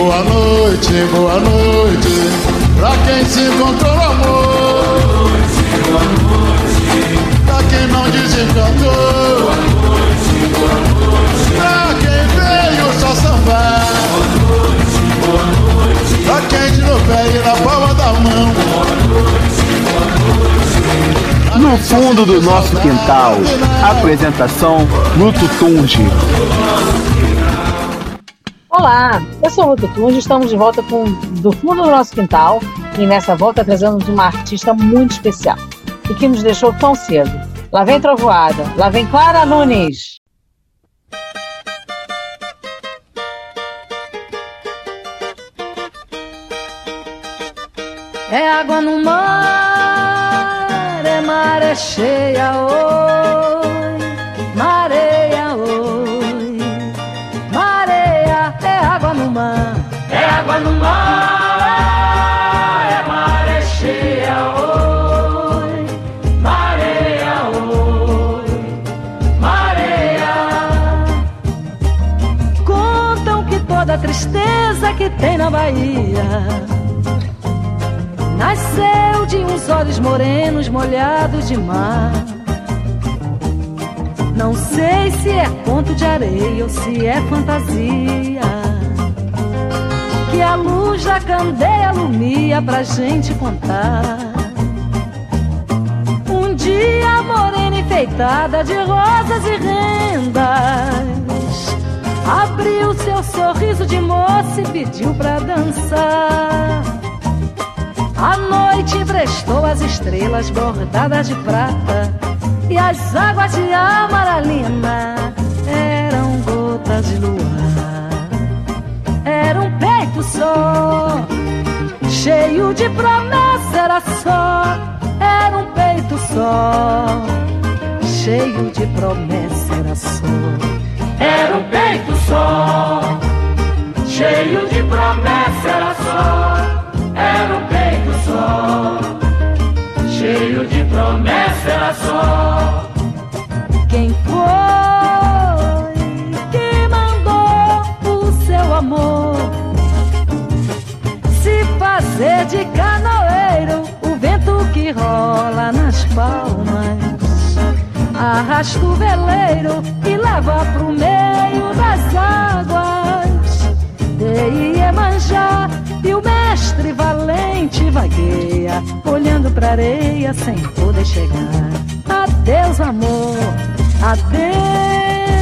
boa noite, boa noite. Pra quem se encontrou no amor. Boa noite, boa noite. Pra quem não desencantou. Boa noite, boa noite. Pra quem veio só sambar. Boa noite, boa noite. Pra quem tirou pé e na palma da mão. Boa noite, boa noite. No fundo do nosso quintal, apresentação Luto Tunge. Olá, eu sou o Luto Tunge, estamos de volta com Do Fundo do Nosso Quintal e nessa volta trazemos uma artista muito especial e que nos deixou tão cedo. Lá vem Trovoada, lá vem Clara Nunes. É água no mar, é maré cheia, oi, mar, é água no mar, é maré cheia, oi, mareia, oi, mareia. Contam que toda tristeza que tem na Bahia Nasceu de uns olhos morenos molhados de mar. Não sei se é conto de areia ou se é fantasia. Que a luz da candeia alumia pra gente contar. Um dia morena enfeitada de rosas e rendas. Abriu seu sorriso de moça e pediu pra dançar. A noite emprestou as estrelas bordadas de prata e as águas de amaralina eram gotas de luar. Era um peito só, cheio de promessa, era só. Era um peito só, cheio de promessa, era só. Era um peito só, cheio de promessa, era só. Era um peito só, cheio de promessa era só. Quem foi fazer de canoeiro? O vento que rola nas palmas arrasta o veleiro e leva pro meio das águas de Iemanjá e o mestre valente vagueia, olhando pra areia sem poder chegar. Adeus, amor, adeus.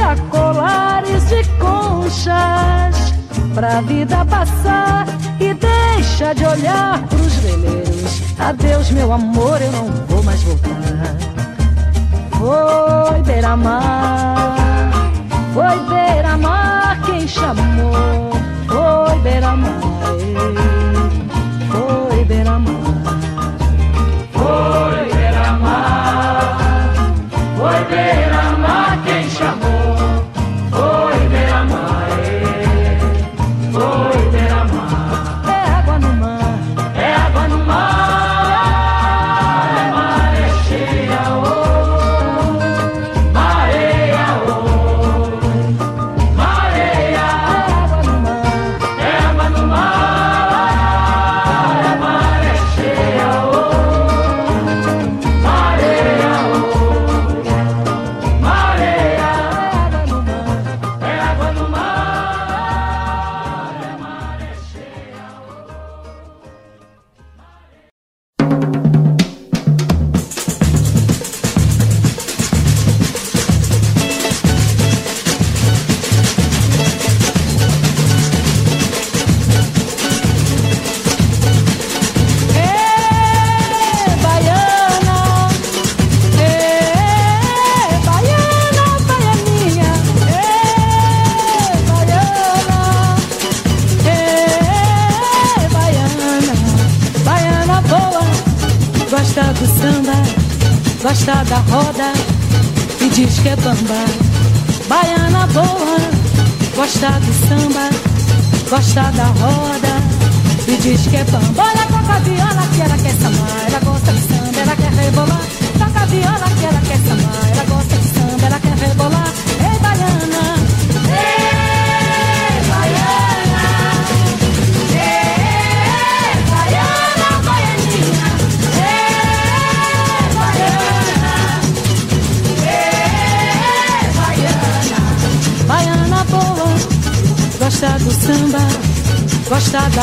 Despia colares de conchas pra vida passar e deixa de olhar pros veleiros. Adeus, meu amor, eu não vou mais voltar. Foi beira-mar, foi beira-mar quem chamou. Foi beira-mar, foi beira-mar,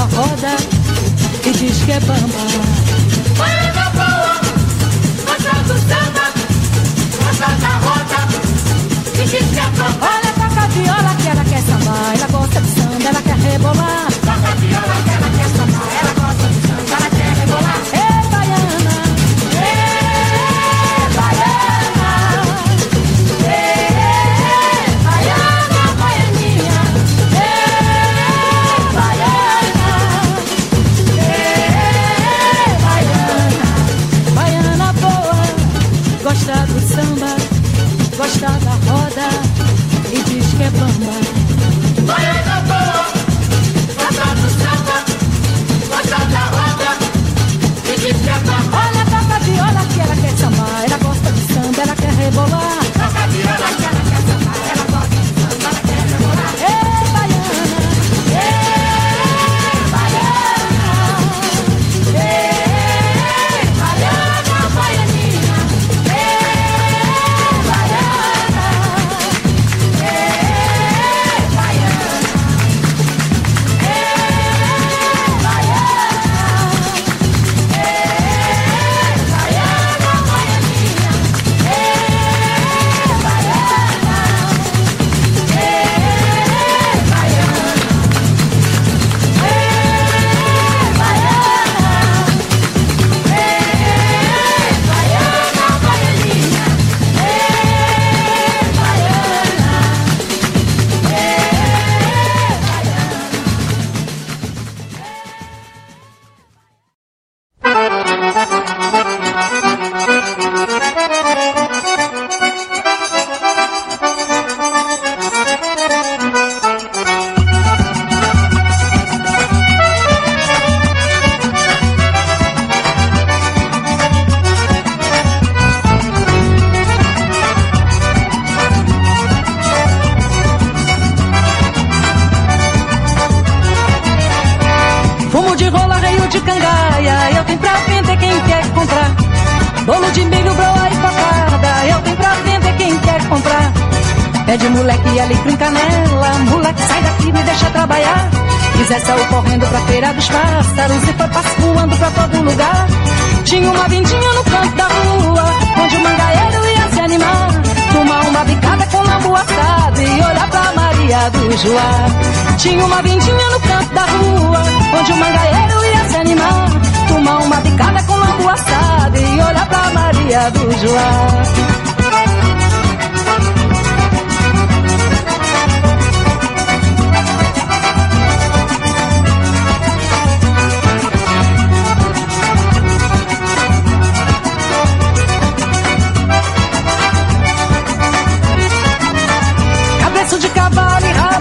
roda e diz que é bamba.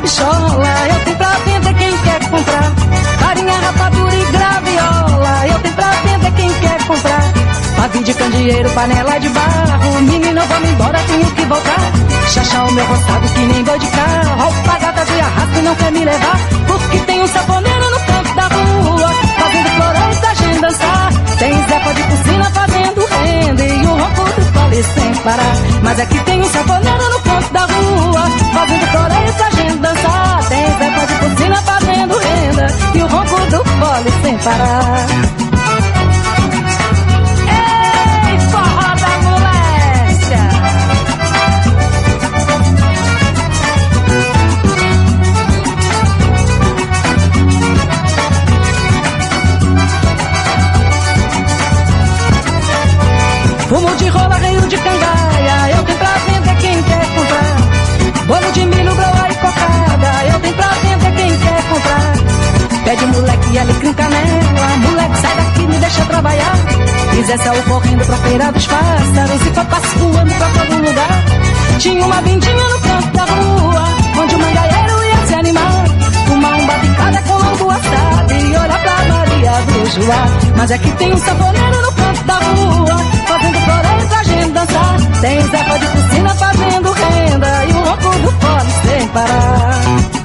Rabichola, eu tenho pra vender quem quer comprar. Farinha, rapadura e graviola, eu tenho pra vender quem quer comprar. Pavio de candeeiro, panela de barro, menino, vamos embora, tenho que voltar. Chachar o meu roçado que nem boi de carro, alpagata de arrasto não quer me levar. Porque tem um saponeiro no canto da rua, fazendo florão pra gente dançar. Tem Zepa de piscina fazendo renda e o ronco do pole sem parar. Mas aqui tem um saponeiro canto da rua, fazendo floreio pra gente dançar. Tem Zepa de piscina fazendo renda e o ronco do pole sem parar. Pede moleque e ele crinca nela. Né? Moleque, sai daqui, me deixa trabalhar. Fizer o correndo pra feira dos pássaros e papas voando pra todo lugar. Tinha uma vindinha no canto da rua, onde o mangaeiro ia se animar. Uma umba picada com lombo assado e olha pra Maria do Joá. Mas é que tem um saboneiro no canto da rua, fazendo flores pra gente dançar. Tem zepa de piscina fazendo renda e o louco do fome sem parar.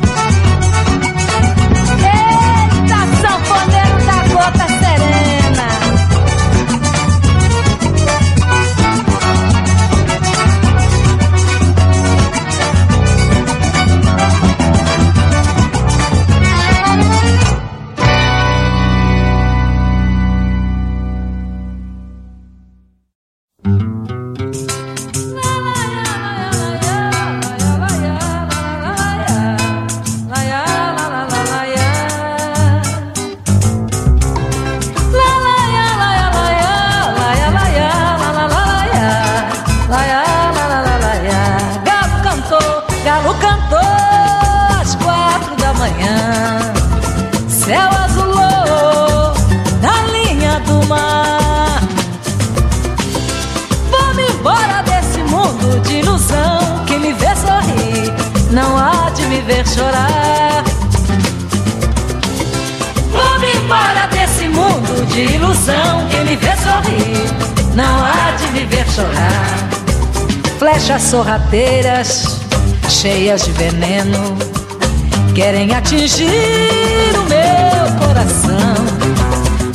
Atingir o meu coração.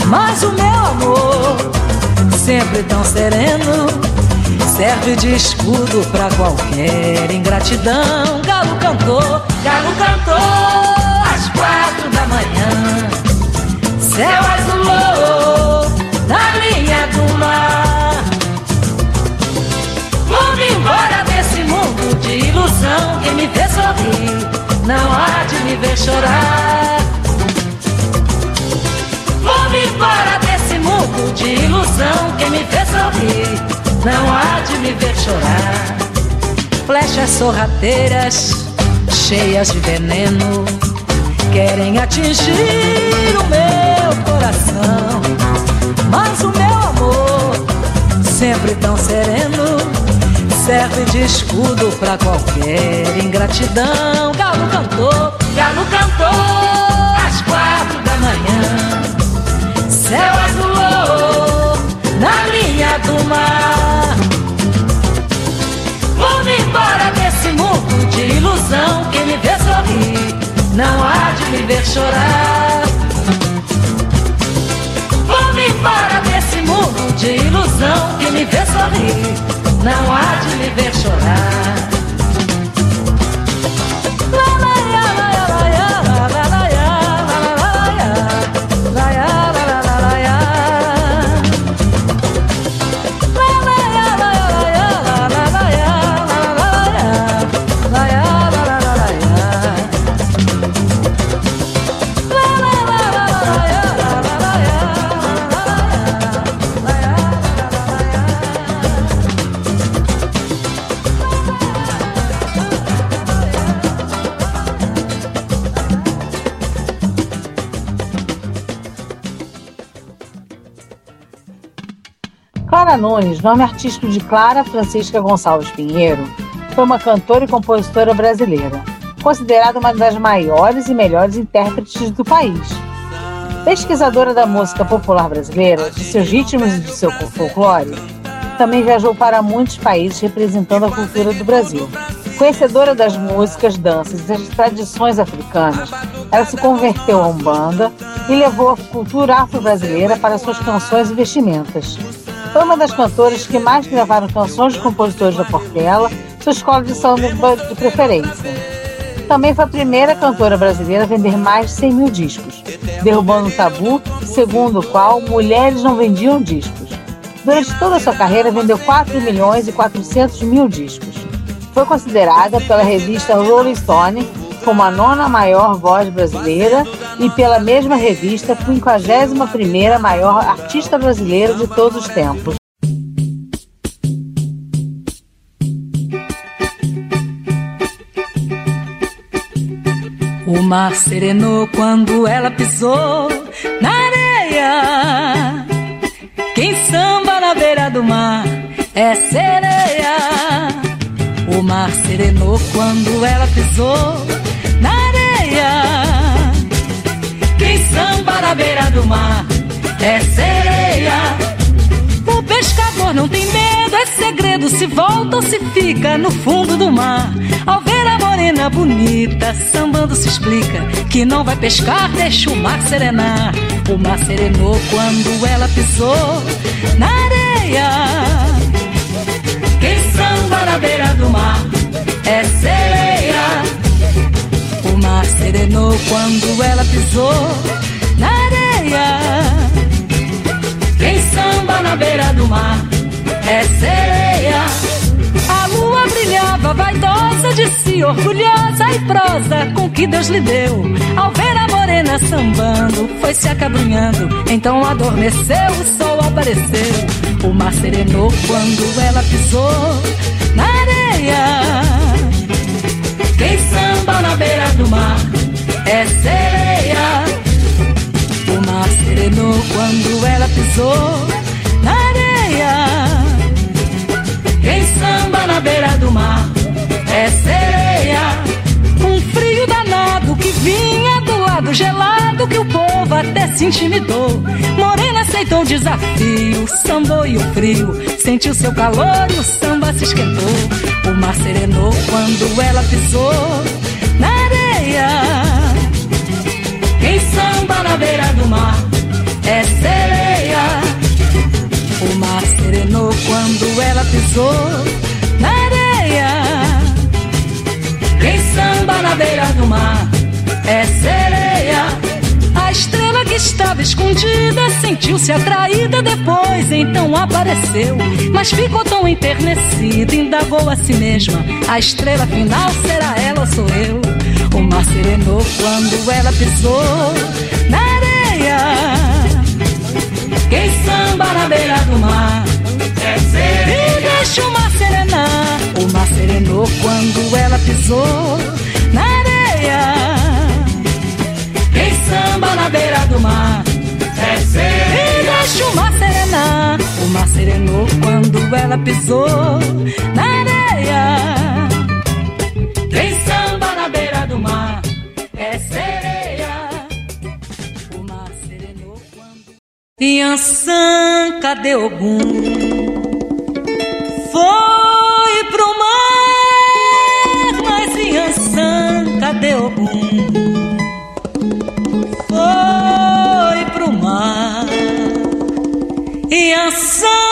Mas o meu amor, sempre tão sereno, serve de escudo pra qualquer ingratidão. Galo cantou, galo cantou às quatro da manhã. Céu azulou na linha do mar. Vamos embora desse mundo de ilusão. Quem me vê sorrir, não há de me ver chorar. Vamos embora desse mundo de ilusão. Quem me vê sorrir, não há de me ver chorar. Flechas sorrateiras, cheias de veneno, querem atingir o meu coração. Mas o meu amor, sempre tão sereno, serve de escudo pra qualquer ingratidão. Galo cantou, galo cantou às quatro da manhã. Céu azulou na linha do mar. Vamos embora desse mundo de ilusão. Quem me vê sorrir, não há de me ver chorar. Vamos embora desse mundo de ilusão. Quem me vê sorrir, não há de me ver chorar. Nunes, nome artístico de Clara Francisca Gonçalves Pinheiro, foi uma cantora e compositora brasileira, considerada uma das maiores e melhores intérpretes do país. Pesquisadora da música popular brasileira, de seus ritmos e de seu folclore, também viajou para muitos países representando a cultura do Brasil. Conhecedora das músicas, danças e das tradições africanas, ela se converteu à Umbanda e levou a cultura afro-brasileira para suas canções e vestimentas. Foi uma das cantoras que mais gravaram canções de compositores da Portela, sua escola de samba de preferência. Também foi a primeira cantora brasileira a vender mais de 100 mil discos, derrubando o tabu segundo o qual mulheres não vendiam discos. Durante toda a sua carreira, vendeu 4 milhões e 400 mil discos. Foi considerada pela revista Rolling Stone como a nona maior voz brasileira e pela mesma revista, a 51ª maior artista brasileira de todos os tempos. O mar serenou quando ela pisou na areia. Quem samba na beira do mar é sereia. O mar serenou quando ela pisou beira do mar é sereia. O pescador não tem medo, é segredo se volta ou se fica no fundo do mar. Ao ver a morena bonita, sambando se explica que não vai pescar, deixa o mar serenar. O mar serenou quando ela pisou na areia. Quem samba na beira do mar é sereia. O mar serenou quando ela pisou areia. Quem samba na beira do mar é sereia. A lua brilhava, vaidosa de si, orgulhosa e prosa com que Deus lhe deu. Ao ver a morena sambando, foi se acabrunhando. Então adormeceu, o sol apareceu. O mar serenou quando ela pisou na areia. Quem samba na beira do mar é sereia. Serenou quando ela pisou na areia. Quem samba na beira do mar é sereia. Um frio danado que vinha do lado gelado que o povo até se intimidou. Morena aceitou o desafio, sambou e o frio sentiu seu calor e o samba se esquentou. O mar serenou quando ela pisou na areia. Quem samba na beira do mar é sereia. O mar serenou quando ela pisou na areia. Quem samba na beira do mar é sereia. A estrela que estava escondida sentiu-se atraída depois, então apareceu. Mas ficou tão enternecida, indagou a si mesma: a estrela final será ela ou sou eu? O mar serenou quando ela pisou na. Quem samba na beira do mar é. E deixa o mar serenar. O mar serenou quando ela pisou na areia. Quem samba na beira do mar é. E deixa o mar serenar. O mar serenou quando ela pisou na areia. Yansan, cadê Ogum? Foi pro mar, mas Yansan, cadê Ogum? Foi pro mar. Yansan,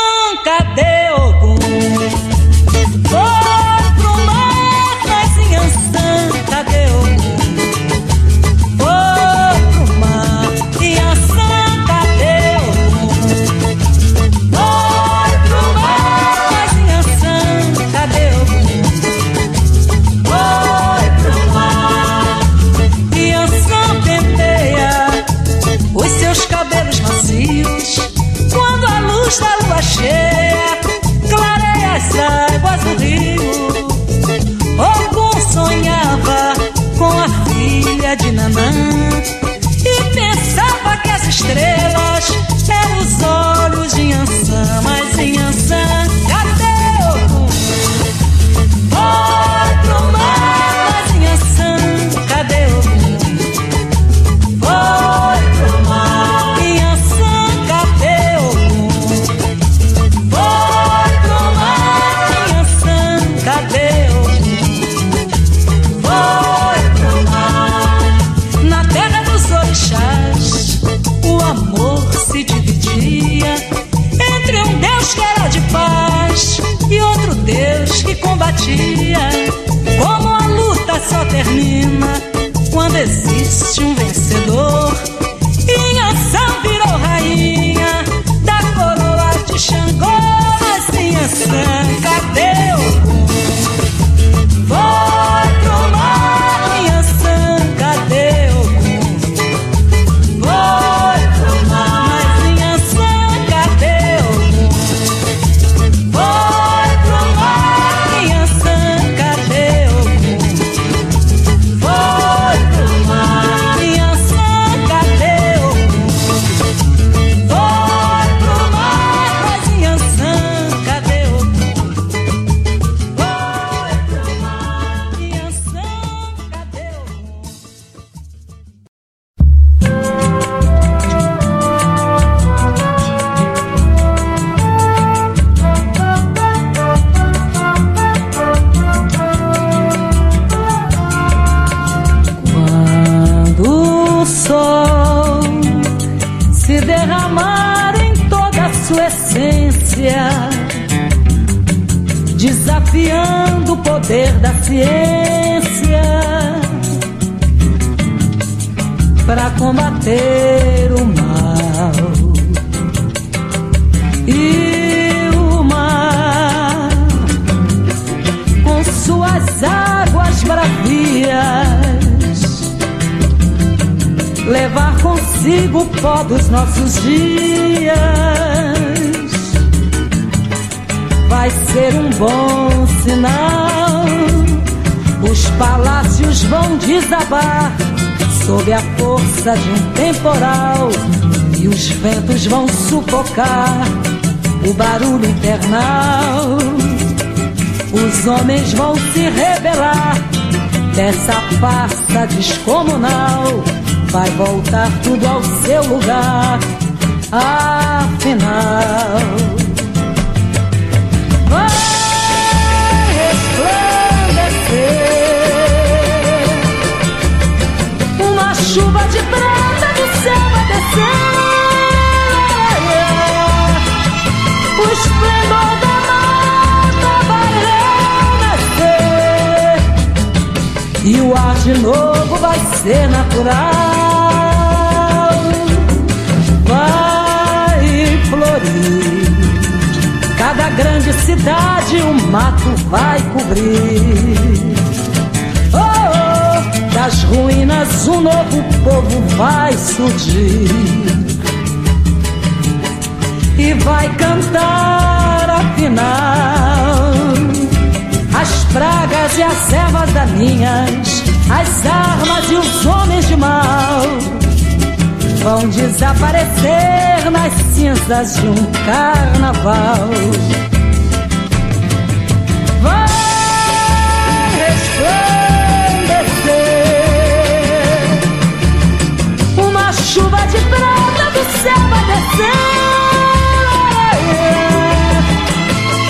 existe nossos dias. Vai ser um bom sinal. Os palácios vão desabar sob a força de um temporal e os ventos vão sufocar o barulho infernal. Os homens vão se rebelar dessa farsa descomunal. Vai voltar tudo ao seu lugar, afinal. Vai resplandecer uma chuva de prata do céu vai descer. O esplendor da mata vai renascer. E o ar de novo vai ser natural. Cada grande cidade o mato vai cobrir. Oh, oh, das ruínas um novo povo vai surgir e vai cantar afinal as pragas e as ervas daninhas, as armas e os homens de mal vão desaparecer nas cinzas de um carnaval. Vai resplandecer uma chuva de prata do céu vai descer.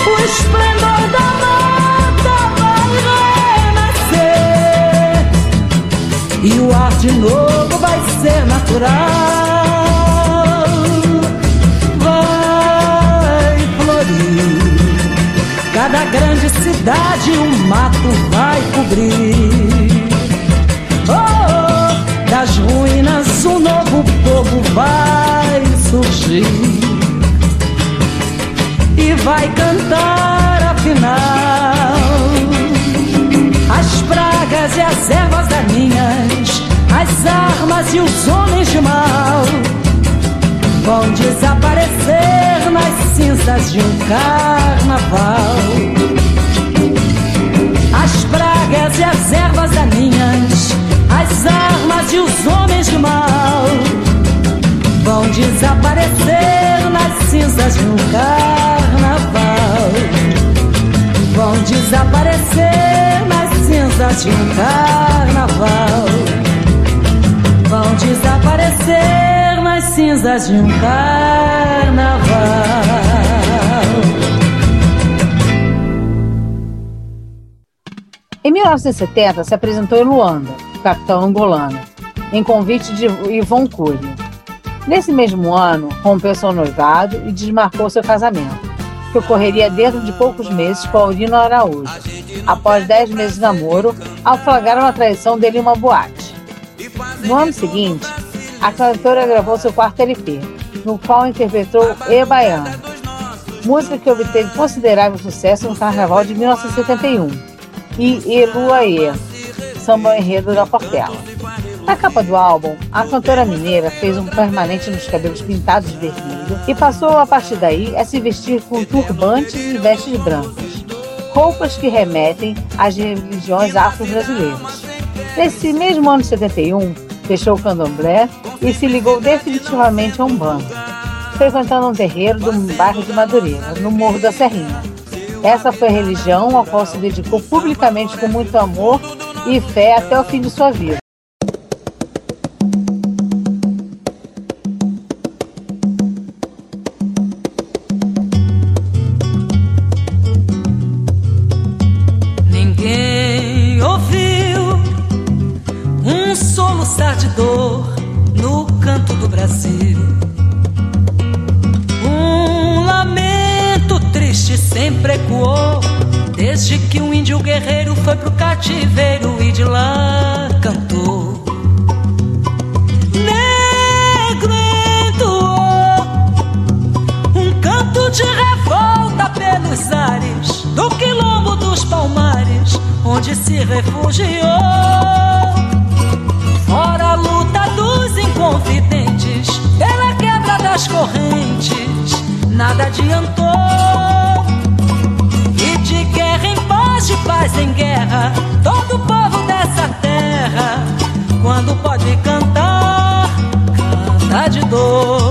O esplendor da mata vai renascer e o ar de novo natural. Vai florir. Cada grande cidade um mato vai cobrir. Oh, das ruínas um novo povo vai surgir e vai cantar afinal as pragas e as ervas daninhas, as armas e os homens de mal vão desaparecer nas cinzas de um carnaval. As pragas e as ervas daninhas, as armas e os homens de mal vão desaparecer nas cinzas de um carnaval. Vão desaparecer nas cinzas de um carnaval. Vão desaparecer nas cinzas de um carnaval. Em 1970, se apresentou em Luanda, capitão angolano, em convite de Ivon Cury. Nesse mesmo ano, rompeu seu noivado e desmarcou seu casamento, que ocorreria dentro de poucos meses com Aurino Araújo, após dez meses de namoro, ao flagrar uma traição dele em uma boate. No ano seguinte, a cantora gravou seu quarto LP, no qual interpretou E Baiano, música que obteve considerável sucesso no Carnaval de 1971, e Eluaê, samba enredo da Portela. Na capa do álbum, a cantora mineira fez um permanente nos cabelos pintados de vermelho e passou a partir daí a se vestir com turbantes e vestes brancas, roupas que remetem às religiões afro-brasileiras. Nesse mesmo ano de 71, deixou o candomblé e se ligou definitivamente a Umbanda, frequentando um terreiro do bairro de Madureira, no Morro da Serrinha. Essa foi a religião a qual se dedicou publicamente com muito amor e fé até o fim de sua vida. de dor.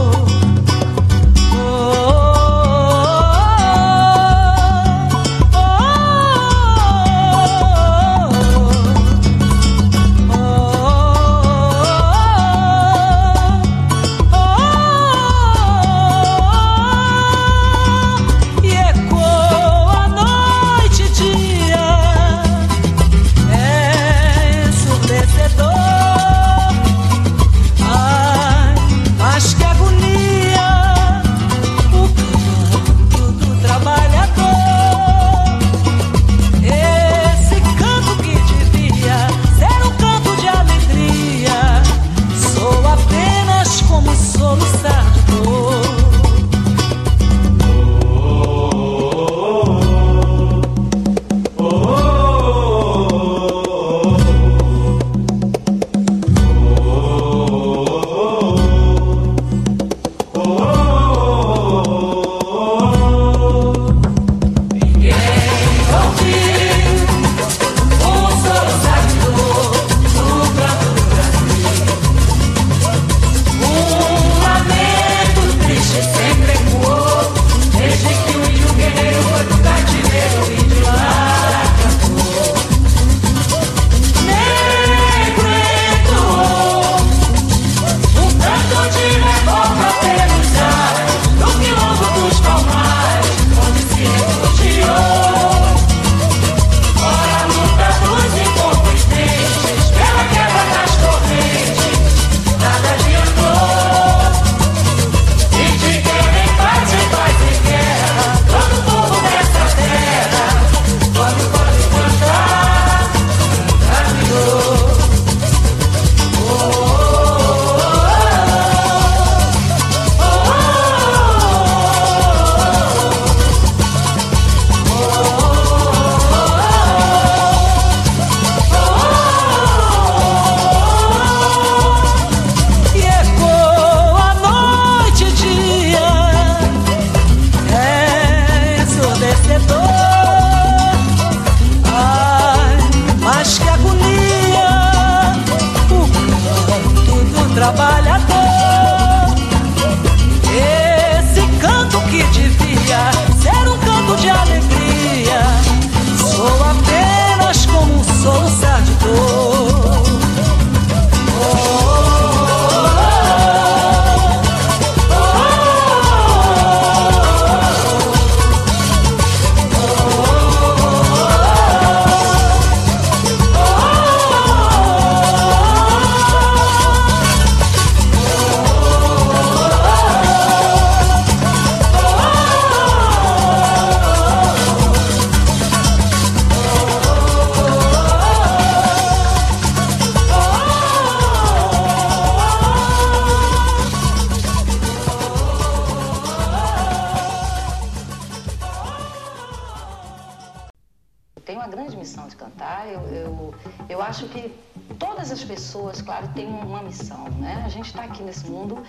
todas as pessoas, claro, têm uma missão, né? A gente está aqui nesse mundo,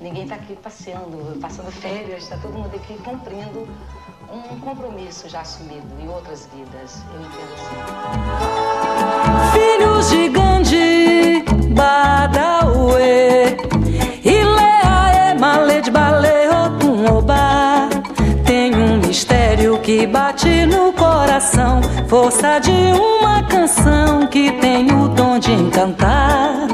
ninguém está aqui passeando, passando férias, está todo mundo aqui cumprindo um compromisso já assumido em outras vidas, eu entendo assim. Filhos de Gandhi, Badauê. Força de uma canção que tem o dom de encantar.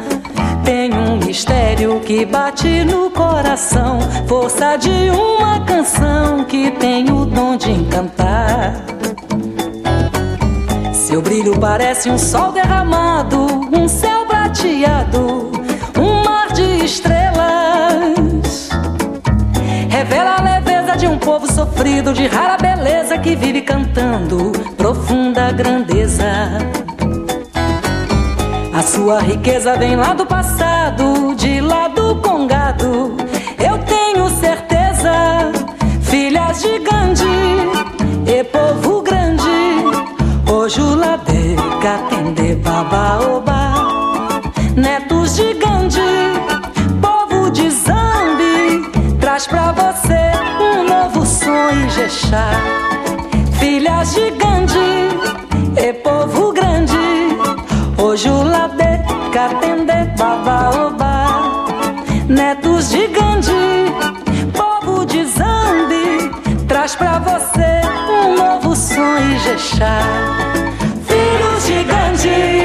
Tem um mistério que bate no coração. Força de uma canção que tem o dom de encantar. Seu brilho parece um sol derramado, um céu prateado, um mar de estrelas. Revela povo sofrido de rara beleza que vive cantando profunda grandeza. A sua riqueza vem lá do passado, de lá do Congado. Eu tenho certeza, filhas de Gandhi e povo grande. Hoje o Ladeca tem de baba oba, neto sonho, Ijexá. Filhas de Gandhi e povo grande, Ojulade, Katende, Babaoba, netos de Gandhi, povo de Zambi, traz pra você um novo sonho, Ijexá. Filhos de Gandhi,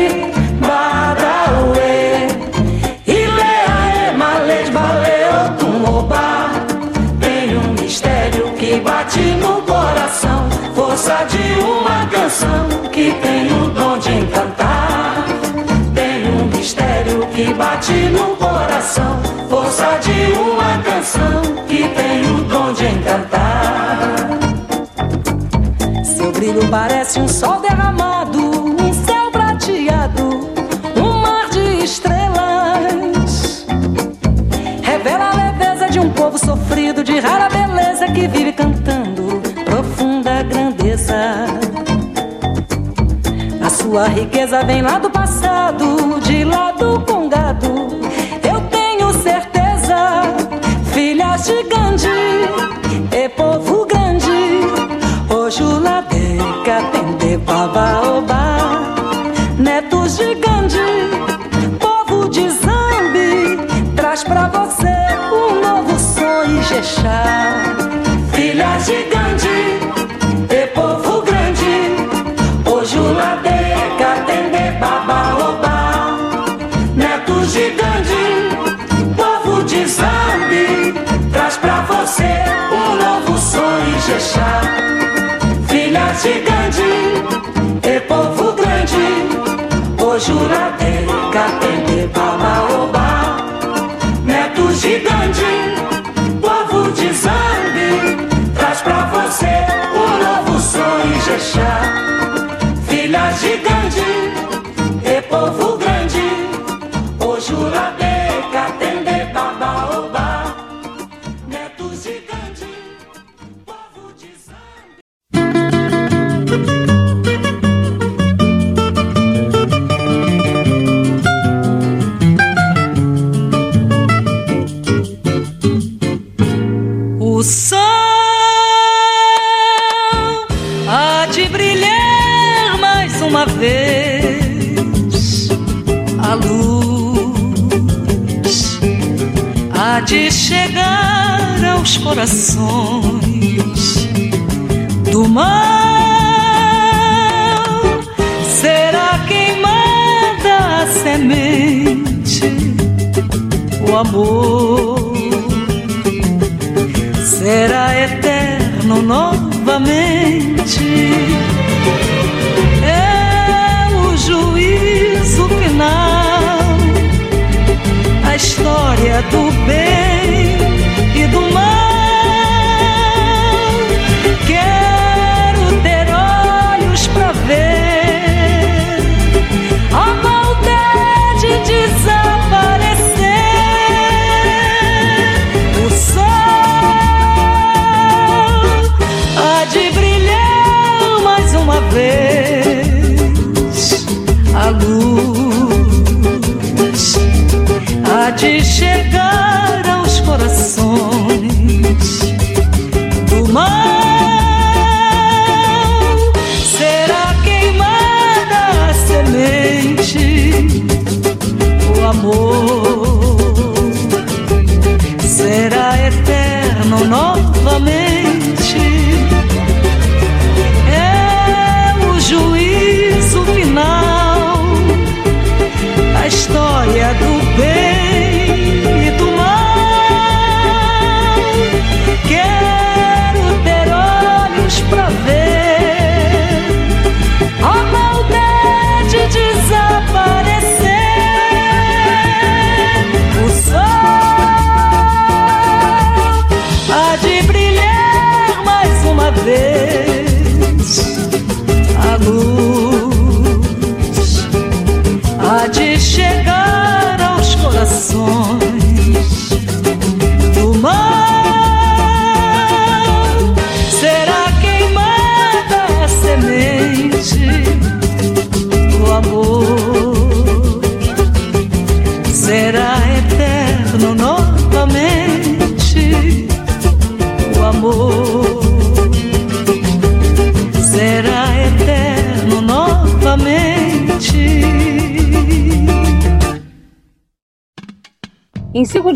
canção que tem o dom de encantar. Tem um mistério que bate no coração, força de uma canção que tem o dom de encantar. Seu brilho parece um sol derramado, um céu prateado, um mar de estrelas. Revela a leveza de um povo sofrido, de rara beleza que vive cantando sua riqueza vem lá do passado, de lá do congado. Eu tenho certeza, filhas de Gandhi e povo grande. Ojulade, Katende, Babaoba, netos de Gandhi, Filhas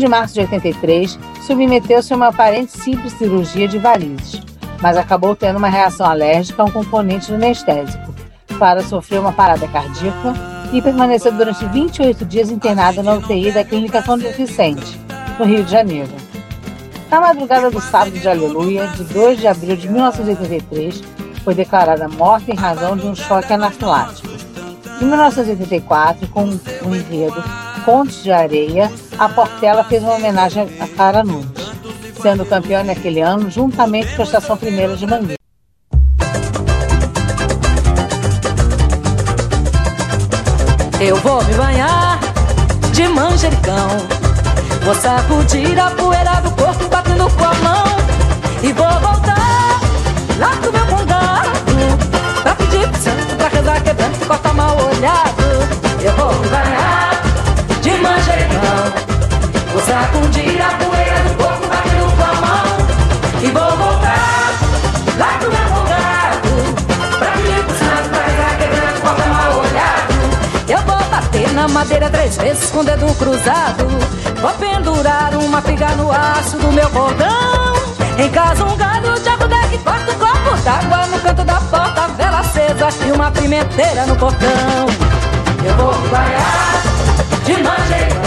de março de 83, submeteu-se a uma aparente simples cirurgia de varizes, mas acabou tendo uma reação alérgica a um componente do anestésico. Clara sofreu uma parada cardíaca e permaneceu durante 28 dias internada na UTI da Clínica São Vicente, no Rio de Janeiro. Na madrugada do sábado de Aleluia, de 2 de abril de 1983, foi declarada morta em razão de um choque anafilático. Em 1984, com o enredo Contos de Areia, a Portela fez uma homenagem a Clara Nunes, sendo campeã naquele ano juntamente com a Estação Primeira de Mangueira. Eu vou me banhar de manjericão. Vou sacudir a poeira do corpo batendo com a mão. E vou voltar lá pro meu condado. Pra pedir santo, pra rezar quebrando, corta mal olhado. Eu vou me banhar. Vou sacudir a poeira do corpo batendo com a mão. E vou voltar lá pro meu condado. Pra pro santo, pra rezar quebrando, corta mal olhado. Eu vou bater na madeira três vezes com o dedo cruzado. Vou pendurar uma figa no aço do meu cordão. Em casa um galho de agudé que corta o copo d'água no canto da porta, a vela acesa e uma pimenteira no portão. Eu vou banhar de manjericão.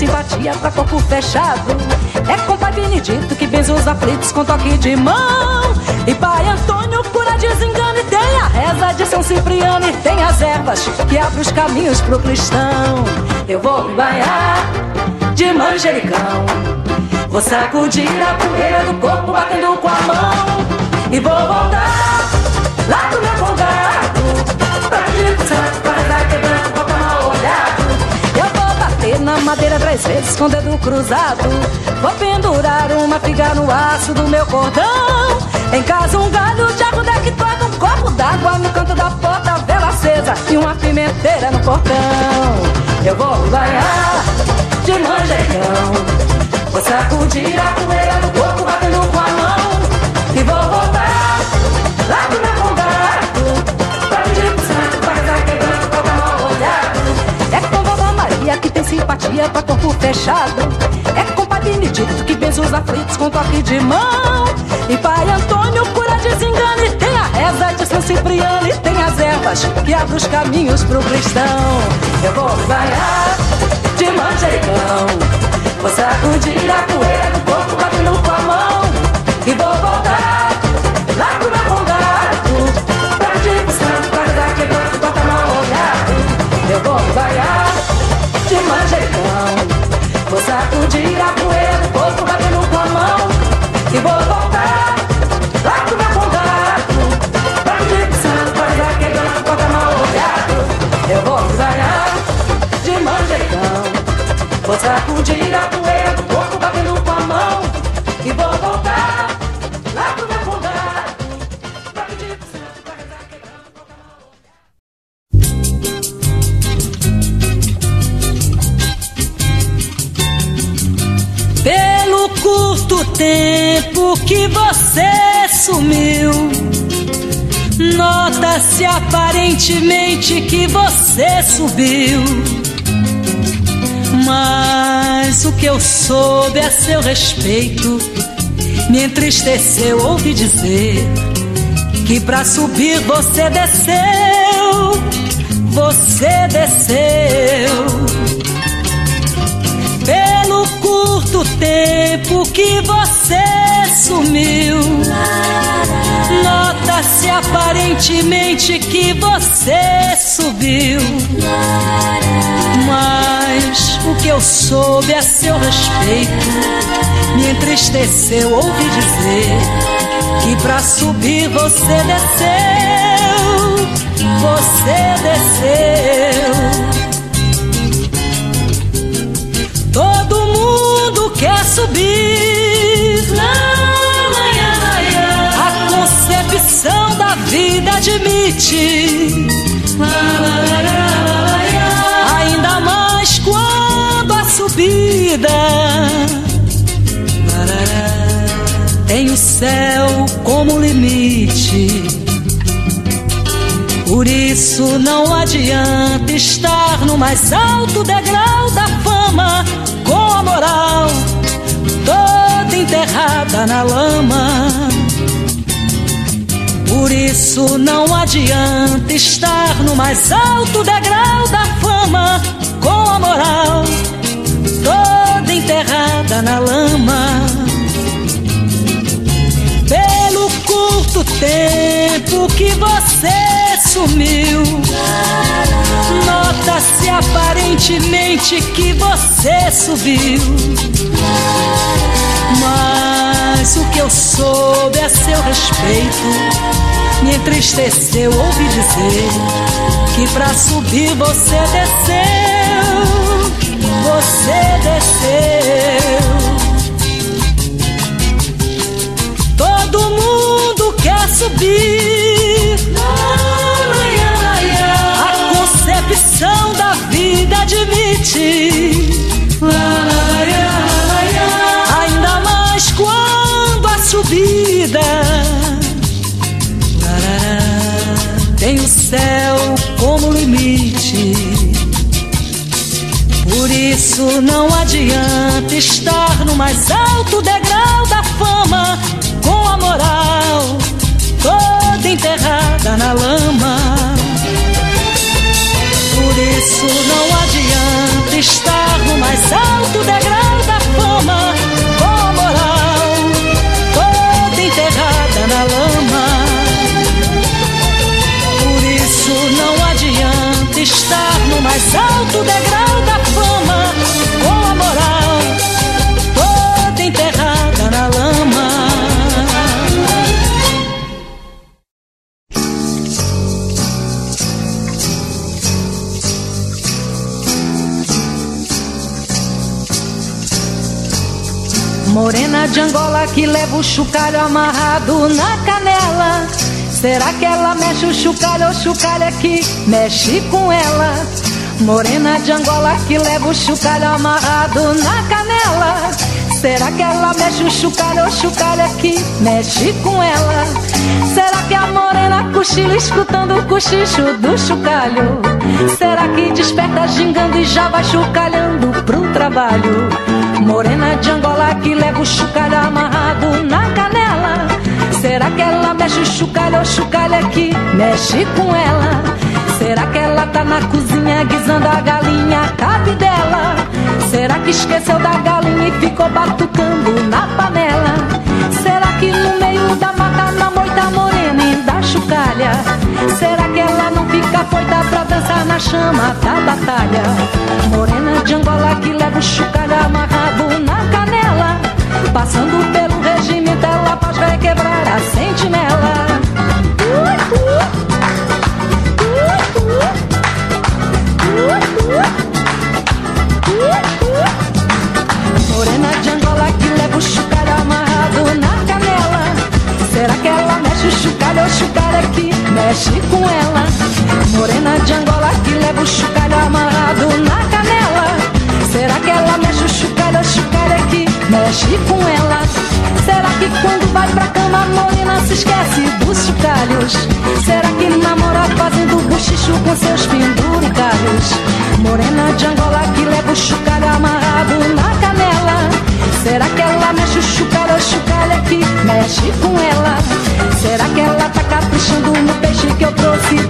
Simpatia pra corpo fechado. É com pai Benedito que benze os aflitos com toque de mão. E pai Antônio cura desengano e tem a reza de São Cipriano e tem as ervas que abrem os caminhos pro cristão. Eu vou me banhar de manjericão. Vou sacudir a poeira do corpo batendo com a mão. E vou voltar lá pro meu condado. Pra pra rezar quebrando, boca mal olhado. Eu vou bater na madeira três vezes com o dedo cruzado. Vou pendurar uma figa no aço do meu cordão. Em casa um galho de arruda que toca um copo d'água no canto da porta, vela acesa e uma pimenteira no portão. Eu vou me banhar de manjericão. Vou sacudir a poeira do corpo batendo com a mão. E vou voltar lá pro meu condado. Pra pedir pro santo, pra rezar quebrando, toca mal olhado. É com vovó Maria que tem simpatia pra corpo fechado. É com pai Benedito que benze os aflitos com toque de mão. E pai Antônio cura desengano e tem a reza de São Cipriano e tem as ervas que abrem os caminhos pro cristão. Eu vou banhar de manjericão. Vou sacudir a poeira do corpo batendo com a mão. E vou voltar tempo que você sumiu, nota-se aparentemente que você subiu. Mas o que eu soube a seu respeito me entristeceu ouvi dizer que pra subir você desceu, você desceu. Pelo curto tempo que você sumiu, nota-se aparentemente que você subiu. Mas o que eu soube a seu respeito me entristeceu ouvi dizer que pra subir você desceu, você desceu. Quer subir a concepção da vida admite. Ainda mais quando a subida tem o céu como limite. Por isso não adianta estar no mais alto degrau da fama moral toda enterrada na lama. Por isso não adianta estar no mais alto degrau da fama com a moral toda enterrada na lama. Pelo curto tempo que você sumiu, nota-se aparentemente que você subiu. Mas o que eu soube a seu respeito me entristeceu ouvir dizer que pra subir você desceu, você desceu. Todo mundo quer subir. Céu como limite. Por isso não adianta estar no mais alto degrau da fama com a moral toda enterrada na lama. Por isso não adianta estar no mais alto degrau da fama no mais alto degrau da fama com a moral toda enterrada na lama. Morena de Angola que leva o chocalho amarrado na canela. Será que ela mexe o chocalho ou o chocalho é que mexe com ela? Morena de Angola que leva o chocalho amarrado na canela. Será que ela mexe o chocalho ou chocalho é que mexe com ela? Será que a morena cochila escutando o cochicho do chocalho? Será que desperta gingando e já vai chocalhando pro trabalho? Morena de Angola que leva o chocalho amarrado na canela. Será que ela mexe o chocalho ou chocalho é que mexe com ela? Será que ela tá na cozinha guisando a galinha cabe dela? Será que esqueceu da galinha e ficou batucando na panela? Será que no meio da mata na moita morena e da chocalha? Será que ela não fica foita pra dançar na chama da batalha? Morena de Angola que leva o chocalho amarrado na canela Passando pelo regime dela faz requebrar a sentinela o chocalho ou o chocalho é que mexe com ela? Morena de Angola que leva o chocalho amarrado na canela Será que ela mexe o chocalho ou o chocalho é que mexe com ela? Será que quando vai pra cama a morena se esquece dos chocalhos? Será que namora fazendo buchicho com seus penduricalhos? Morena de Angola que leva o chocalho amarrado na canela Será que ela mexe o chocalho ou o chocalho é que mexe com ela? Será que que eu trouxe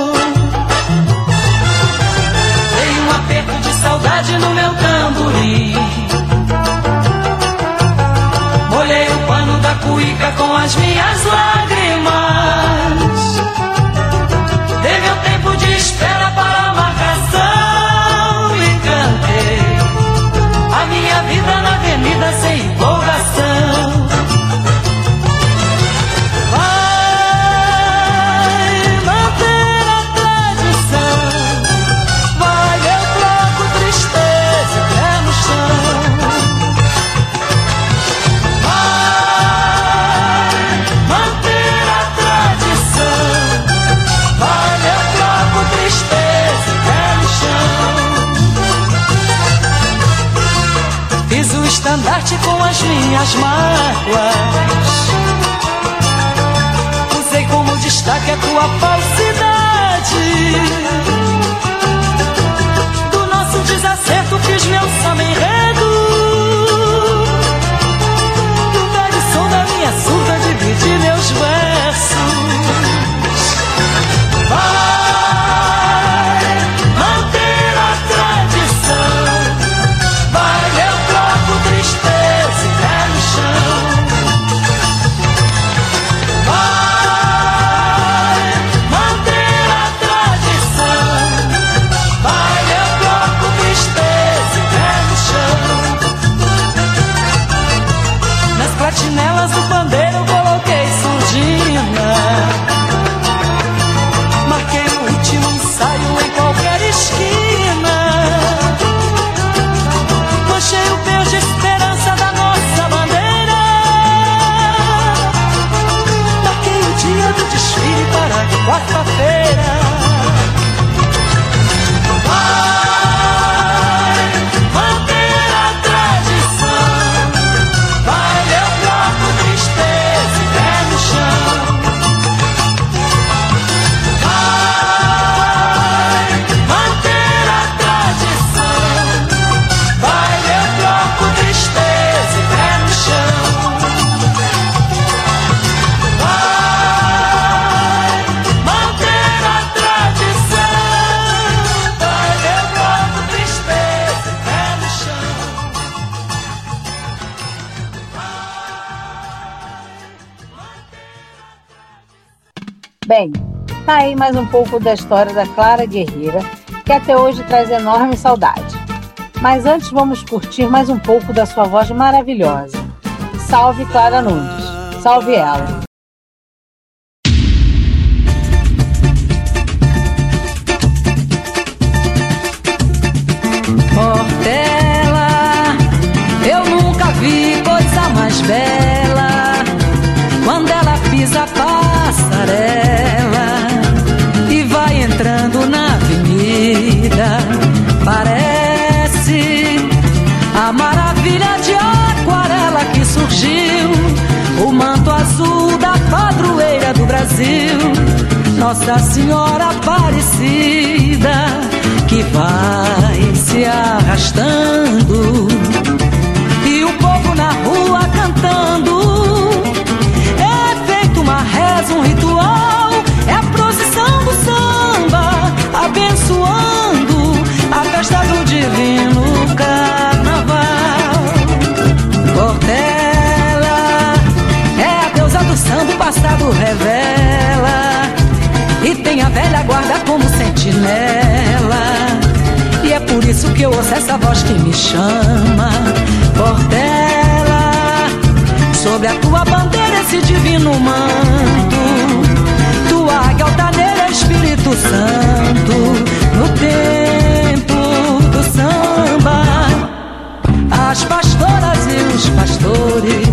Cuíca com as minhas minhas mágoas. Usei como destaque a tua falsidade. Do nosso desacerto fiz meu samba enredo. Mais um pouco da história da Clara Guerreira, que até hoje traz enorme saudade. Mas antes vamos curtir mais um pouco da sua voz maravilhosa. Salve Clara Nunes. Salve ela. Maravilha de aquarela que surgiu, o manto azul da padroeira do Brasil. Nossa Senhora Aparecida que vai se arrastando e o povo na rua cantando. É feito uma reza, um ritual, é a procissão do samba, abençoando a festa do divino passado revela. E tem a velha guarda como sentinela. E é por isso que eu ouço essa voz que me chama. Portela, sobre a tua bandeira esse divino manto. Tua águia altaneira, Espírito Santo. No tempo do samba, as pastoras e os pastores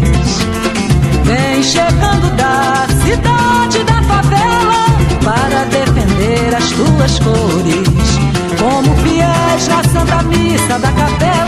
chegando da cidade da favela para defender as tuas cores. Como fiéis na Santa Missa da Capela,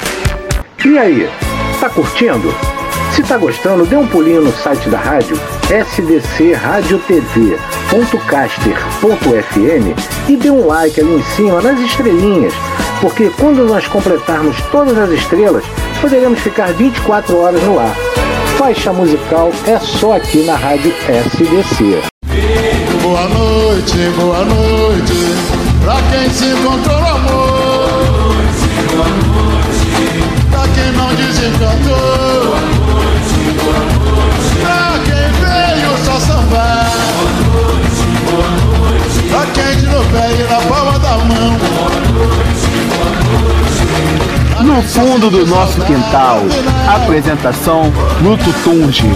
E aí, tá curtindo? Se tá gostando, dê um pulinho no site da rádio sdcradiotv.caster.fm e dê um like ali em cima nas estrelinhas, porque quando nós completarmos todas as estrelas, poderemos ficar 24 horas no ar. Faixa musical é só aqui na rádio SDC. Boa noite, boa noite, pra quem se encontrou quem não desencantou. Pra quem veio só sambar. Pra quem tirou pé e na palma da mão. No fundo do nosso quintal, apresentação Luto Tunge.